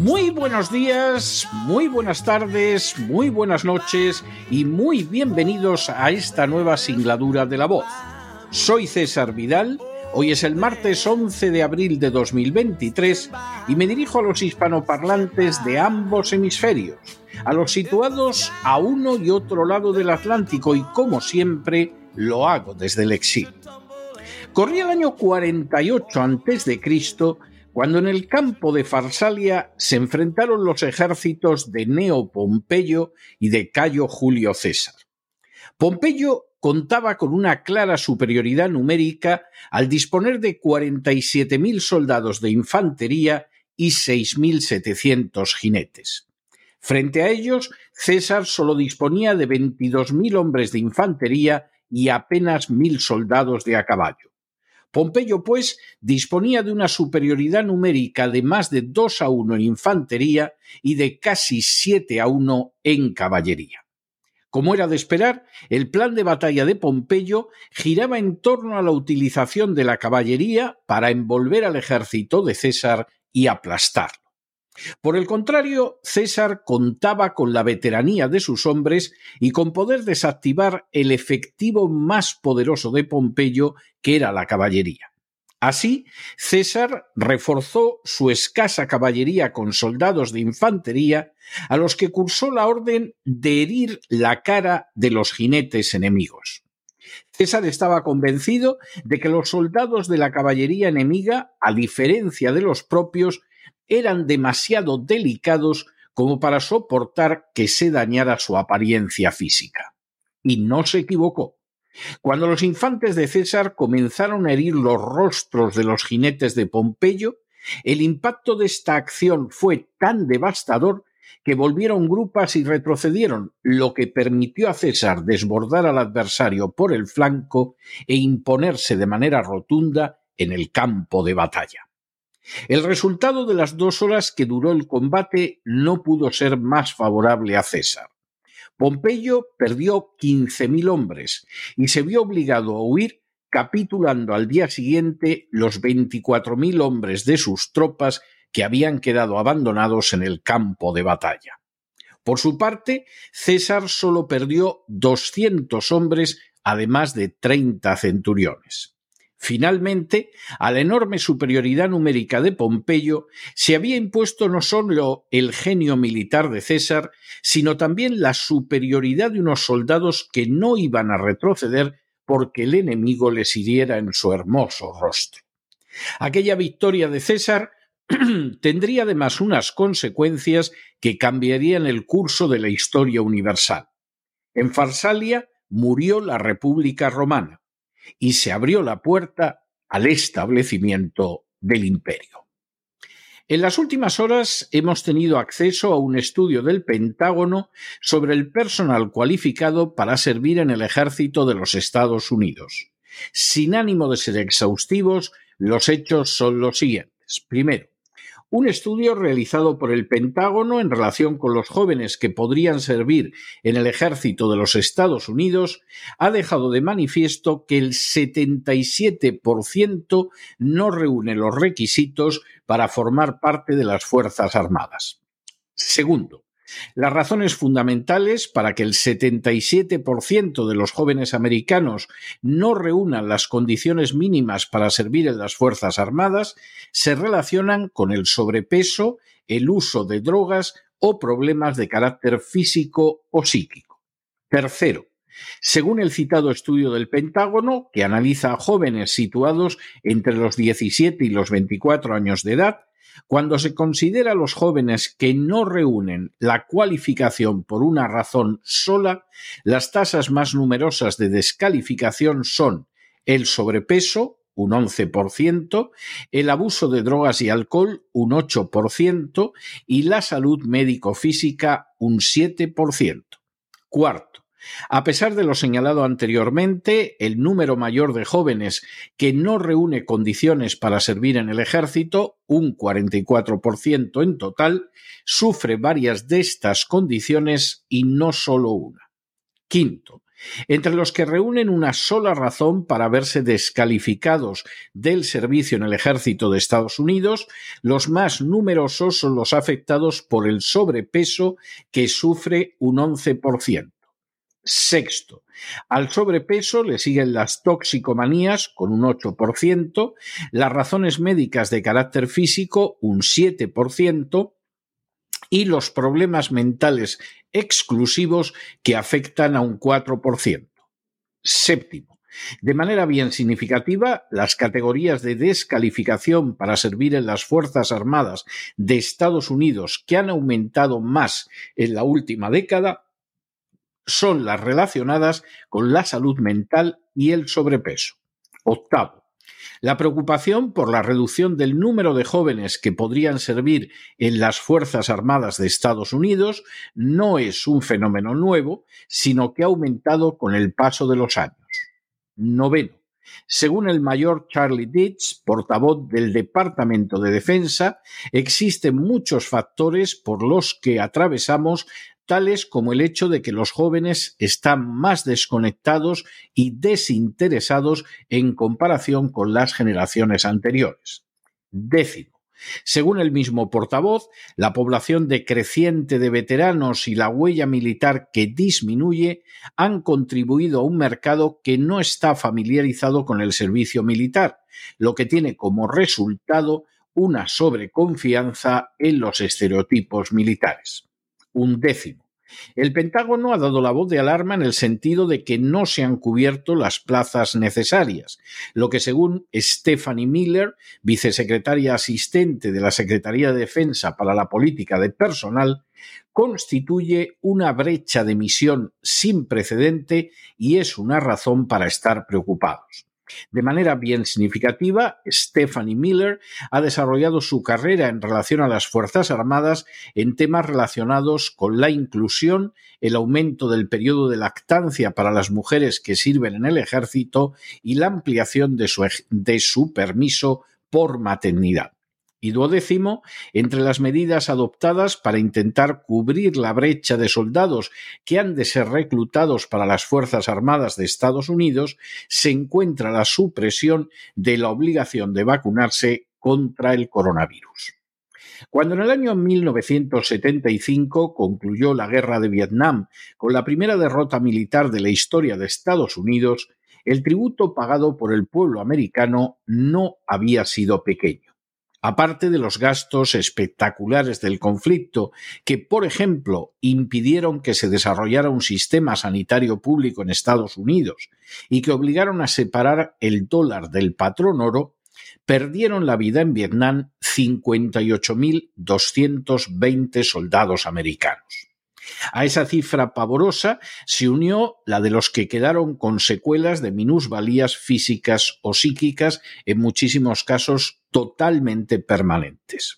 Muy buenos días, muy buenas tardes, muy buenas noches y muy bienvenidos a esta nueva singladura de la voz. Soy César Vidal, hoy es el martes 11 de abril de 2023 y me dirijo a los hispanoparlantes de ambos hemisferios, a los situados a uno y otro lado del Atlántico y como siempre lo hago desde el exilio. Corría el año 48 a.C. cuando en el campo de Farsalia se enfrentaron los ejércitos de Neo Pompeyo y de Cayo Julio César. Pompeyo contaba con una clara superioridad numérica al disponer de 47.000 soldados de infantería y 6.700 jinetes. Frente a ellos, César solo disponía de 22.000 hombres de infantería y apenas 1.000 soldados de a caballo. Pompeyo, pues, disponía de una superioridad numérica de más de 2 a 1 en infantería y de casi 7 a 1 en caballería. Como era de esperar, el plan de batalla de Pompeyo giraba en torno a la utilización de la caballería para envolver al ejército de César y aplastarlo. Por el contrario, César contaba con la veteranía de sus hombres y con poder desactivar el efectivo más poderoso de Pompeyo, que era la caballería. Así, César reforzó su escasa caballería con soldados de infantería, a los que cursó la orden de herir la cara de los jinetes enemigos. César estaba convencido de que los soldados de la caballería enemiga, a diferencia de los propios, eran demasiado delicados como para soportar que se dañara su apariencia física. Y no se equivocó. Cuando los infantes de César comenzaron a herir los rostros de los jinetes de Pompeyo, el impacto de esta acción fue tan devastador que volvieron grupas y retrocedieron, lo que permitió a César desbordar al adversario por el flanco e imponerse de manera rotunda en el campo de batalla. El resultado de las dos horas que duró el combate no pudo ser más favorable a César. Pompeyo perdió 15.000 hombres y se vio obligado a huir capitulando al día siguiente los 24.000 hombres de sus tropas que habían quedado abandonados en el campo de batalla. Por su parte, César solo perdió 200 hombres, además de 30 centuriones. Finalmente, a la enorme superioridad numérica de Pompeyo se había impuesto no solo el genio militar de César, sino también la superioridad de unos soldados que no iban a retroceder porque el enemigo les hiriera en su hermoso rostro. Aquella victoria de César tendría además unas consecuencias que cambiarían el curso de la historia universal. En Farsalia murió la República Romana y se abrió la puerta al establecimiento del imperio. En las últimas horas hemos tenido acceso a un estudio del Pentágono sobre el personal cualificado para servir en el ejército de los Estados Unidos. Sin ánimo de ser exhaustivos, los hechos son los siguientes. Primero, un estudio realizado por el Pentágono en relación con los jóvenes que podrían servir en el ejército de los Estados Unidos ha dejado de manifiesto que el 77% no reúne los requisitos para formar parte de las Fuerzas Armadas. Segundo, las razones fundamentales para que el 77% de los jóvenes americanos no reúnan las condiciones mínimas para servir en las Fuerzas Armadas se relacionan con el sobrepeso, el uso de drogas o problemas de carácter físico o psíquico. Tercero, según el citado estudio del Pentágono, que analiza a jóvenes situados entre los 17 y los 24 años de edad, cuando se considera a los jóvenes que no reúnen la cualificación por una razón sola, las tasas más numerosas de descalificación son el sobrepeso, un 11%, el abuso de drogas y alcohol, un 8%, y la salud médico-física, un 7%. Cuarto, a pesar de lo señalado anteriormente, el número mayor de jóvenes que no reúne condiciones para servir en el ejército, un 44% en total, sufre varias de estas condiciones y no solo una. Quinto, entre los que reúnen una sola razón para verse descalificados del servicio en el ejército de Estados Unidos, los más numerosos son los afectados por el sobrepeso que sufre un 11%. Sexto, al sobrepeso le siguen las toxicomanías con un 8%, las razones médicas de carácter físico un 7% y los problemas mentales exclusivos que afectan a un 4%. Séptimo, de manera bien significativa, las categorías de descalificación para servir en las Fuerzas Armadas de Estados Unidos que han aumentado más en la última década son las relacionadas con la salud mental y el sobrepeso. Octavo, la preocupación por la reducción del número de jóvenes que podrían servir en las Fuerzas Armadas de Estados Unidos no es un fenómeno nuevo, sino que ha aumentado con el paso de los años. Noveno. Según el mayor Charlie Ditch, portavoz del Departamento de Defensa, existen muchos factores por los que atravesamos tales como el hecho de que los jóvenes están más desconectados y desinteresados en comparación con las generaciones anteriores. Décimo. Según el mismo portavoz, la población decreciente de veteranos y la huella militar que disminuye han contribuido a un mercado que no está familiarizado con el servicio militar, lo que tiene como resultado una sobreconfianza en los estereotipos militares un décimo. El Pentágono ha dado la voz de alarma en el sentido de que no se han cubierto las plazas necesarias, lo que según Stephanie Miller, vicesecretaria asistente de la Secretaría de Defensa para la Política de Personal, constituye una brecha de misión sin precedente y es una razón para estar preocupados. De manera bien significativa, Stephanie Miller ha desarrollado su carrera en relación a las Fuerzas Armadas en temas relacionados con la inclusión, el aumento del periodo de lactancia para las mujeres que sirven en el ejército y la ampliación de su, de su permiso por maternidad y duodécimo entre las medidas adoptadas para intentar cubrir la brecha de soldados que han de ser reclutados para las Fuerzas Armadas de Estados Unidos se encuentra la supresión de la obligación de vacunarse contra el coronavirus. Cuando en el año 1975 concluyó la guerra de Vietnam con la primera derrota militar de la historia de Estados Unidos, el tributo pagado por el pueblo americano no había sido pequeño aparte de los gastos espectaculares del conflicto, que, por ejemplo, impidieron que se desarrollara un sistema sanitario público en Estados Unidos y que obligaron a separar el dólar del patrón oro, perdieron la vida en Vietnam 58.220 soldados americanos. A esa cifra pavorosa se unió la de los que quedaron con secuelas de minusvalías físicas o psíquicas, en muchísimos casos totalmente permanentes.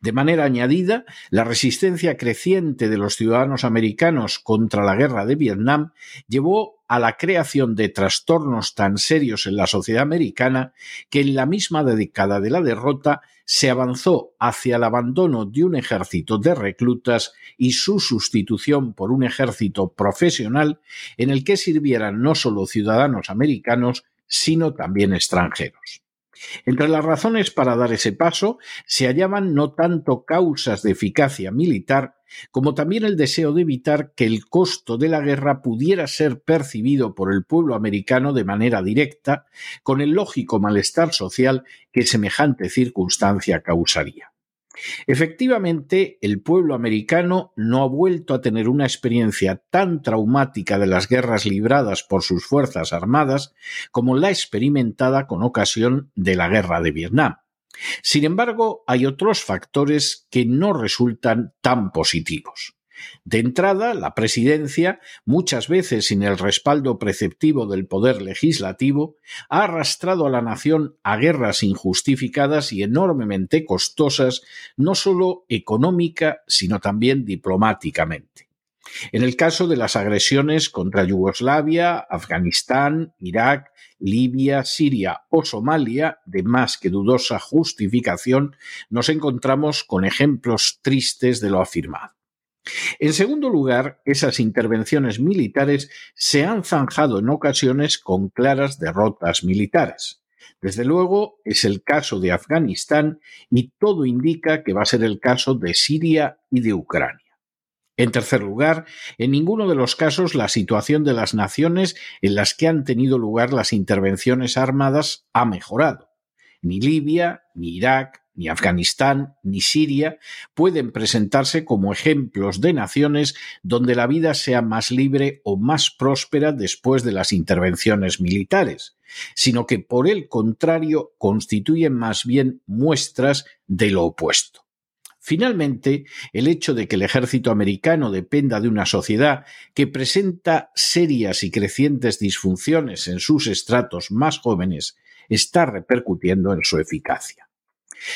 De manera añadida, la resistencia creciente de los ciudadanos americanos contra la guerra de Vietnam llevó a la creación de trastornos tan serios en la sociedad americana que en la misma década de la derrota se avanzó hacia el abandono de un ejército de reclutas y su sustitución por un ejército profesional en el que sirvieran no solo ciudadanos americanos, sino también extranjeros. Entre las razones para dar ese paso se hallaban no tanto causas de eficacia militar, como también el deseo de evitar que el costo de la guerra pudiera ser percibido por el pueblo americano de manera directa, con el lógico malestar social que semejante circunstancia causaría. Efectivamente, el pueblo americano no ha vuelto a tener una experiencia tan traumática de las guerras libradas por sus Fuerzas Armadas como la experimentada con ocasión de la Guerra de Vietnam. Sin embargo, hay otros factores que no resultan tan positivos. De entrada, la presidencia, muchas veces sin el respaldo preceptivo del poder legislativo, ha arrastrado a la nación a guerras injustificadas y enormemente costosas, no solo económica, sino también diplomáticamente. En el caso de las agresiones contra Yugoslavia, Afganistán, Irak, Libia, Siria o Somalia, de más que dudosa justificación, nos encontramos con ejemplos tristes de lo afirmado. En segundo lugar, esas intervenciones militares se han zanjado en ocasiones con claras derrotas militares. Desde luego es el caso de Afganistán y todo indica que va a ser el caso de Siria y de Ucrania. En tercer lugar, en ninguno de los casos la situación de las naciones en las que han tenido lugar las intervenciones armadas ha mejorado. Ni Libia, ni Irak, ni Afganistán, ni Siria pueden presentarse como ejemplos de naciones donde la vida sea más libre o más próspera después de las intervenciones militares, sino que por el contrario constituyen más bien muestras de lo opuesto. Finalmente, el hecho de que el ejército americano dependa de una sociedad que presenta serias y crecientes disfunciones en sus estratos más jóvenes está repercutiendo en su eficacia.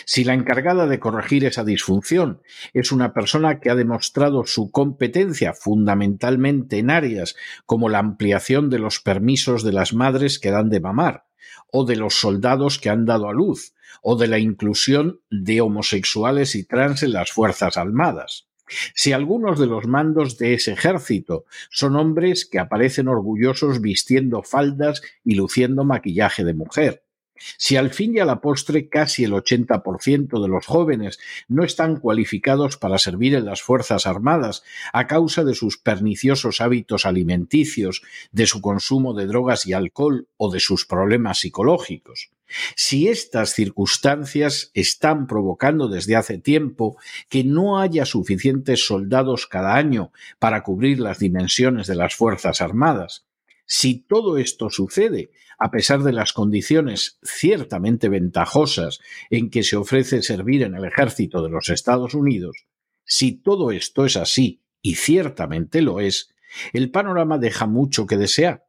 Si la encargada de corregir esa disfunción es una persona que ha demostrado su competencia fundamentalmente en áreas como la ampliación de los permisos de las madres que dan de mamar, o de los soldados que han dado a luz, o de la inclusión de homosexuales y trans en las Fuerzas Armadas. Si algunos de los mandos de ese ejército son hombres que aparecen orgullosos vistiendo faldas y luciendo maquillaje de mujer, si al fin y a la postre casi el 80% de los jóvenes no están cualificados para servir en las Fuerzas Armadas a causa de sus perniciosos hábitos alimenticios, de su consumo de drogas y alcohol o de sus problemas psicológicos, si estas circunstancias están provocando desde hace tiempo que no haya suficientes soldados cada año para cubrir las dimensiones de las Fuerzas Armadas, si todo esto sucede a pesar de las condiciones ciertamente ventajosas en que se ofrece servir en el ejército de los Estados Unidos, si todo esto es así, y ciertamente lo es, el panorama deja mucho que desear,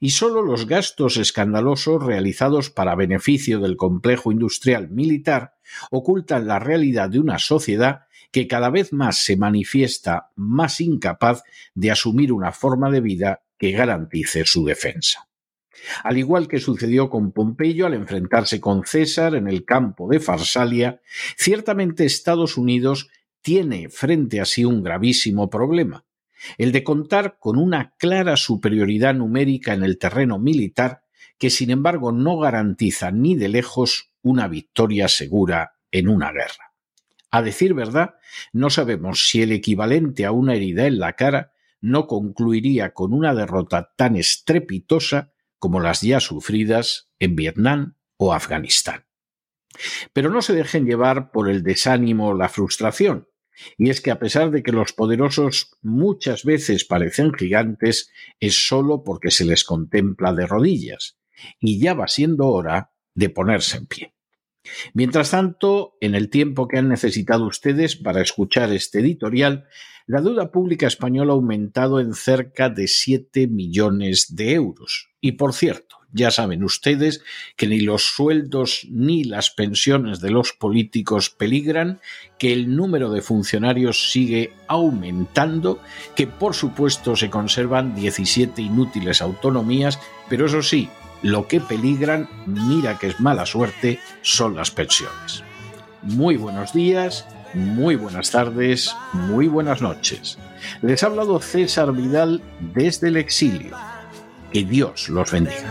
y sólo los gastos escandalosos realizados para beneficio del complejo industrial militar ocultan la realidad de una sociedad que cada vez más se manifiesta más incapaz de asumir una forma de vida que garantice su defensa. Al igual que sucedió con Pompeyo al enfrentarse con César en el campo de Farsalia, ciertamente Estados Unidos tiene frente a sí un gravísimo problema, el de contar con una clara superioridad numérica en el terreno militar que sin embargo no garantiza ni de lejos una victoria segura en una guerra. A decir verdad, no sabemos si el equivalente a una herida en la cara no concluiría con una derrota tan estrepitosa como las ya sufridas en Vietnam o Afganistán. Pero no se dejen llevar por el desánimo o la frustración, y es que a pesar de que los poderosos muchas veces parecen gigantes, es solo porque se les contempla de rodillas, y ya va siendo hora de ponerse en pie. Mientras tanto, en el tiempo que han necesitado ustedes para escuchar este editorial, la deuda pública española ha aumentado en cerca de 7 millones de euros. Y por cierto, ya saben ustedes que ni los sueldos ni las pensiones de los políticos peligran, que el número de funcionarios sigue aumentando, que por supuesto se conservan 17 inútiles autonomías, pero eso sí, lo que peligran, mira que es mala suerte, son las pensiones. Muy buenos días, muy buenas tardes, muy buenas noches. Les ha hablado César Vidal desde el exilio. Que Dios los bendiga.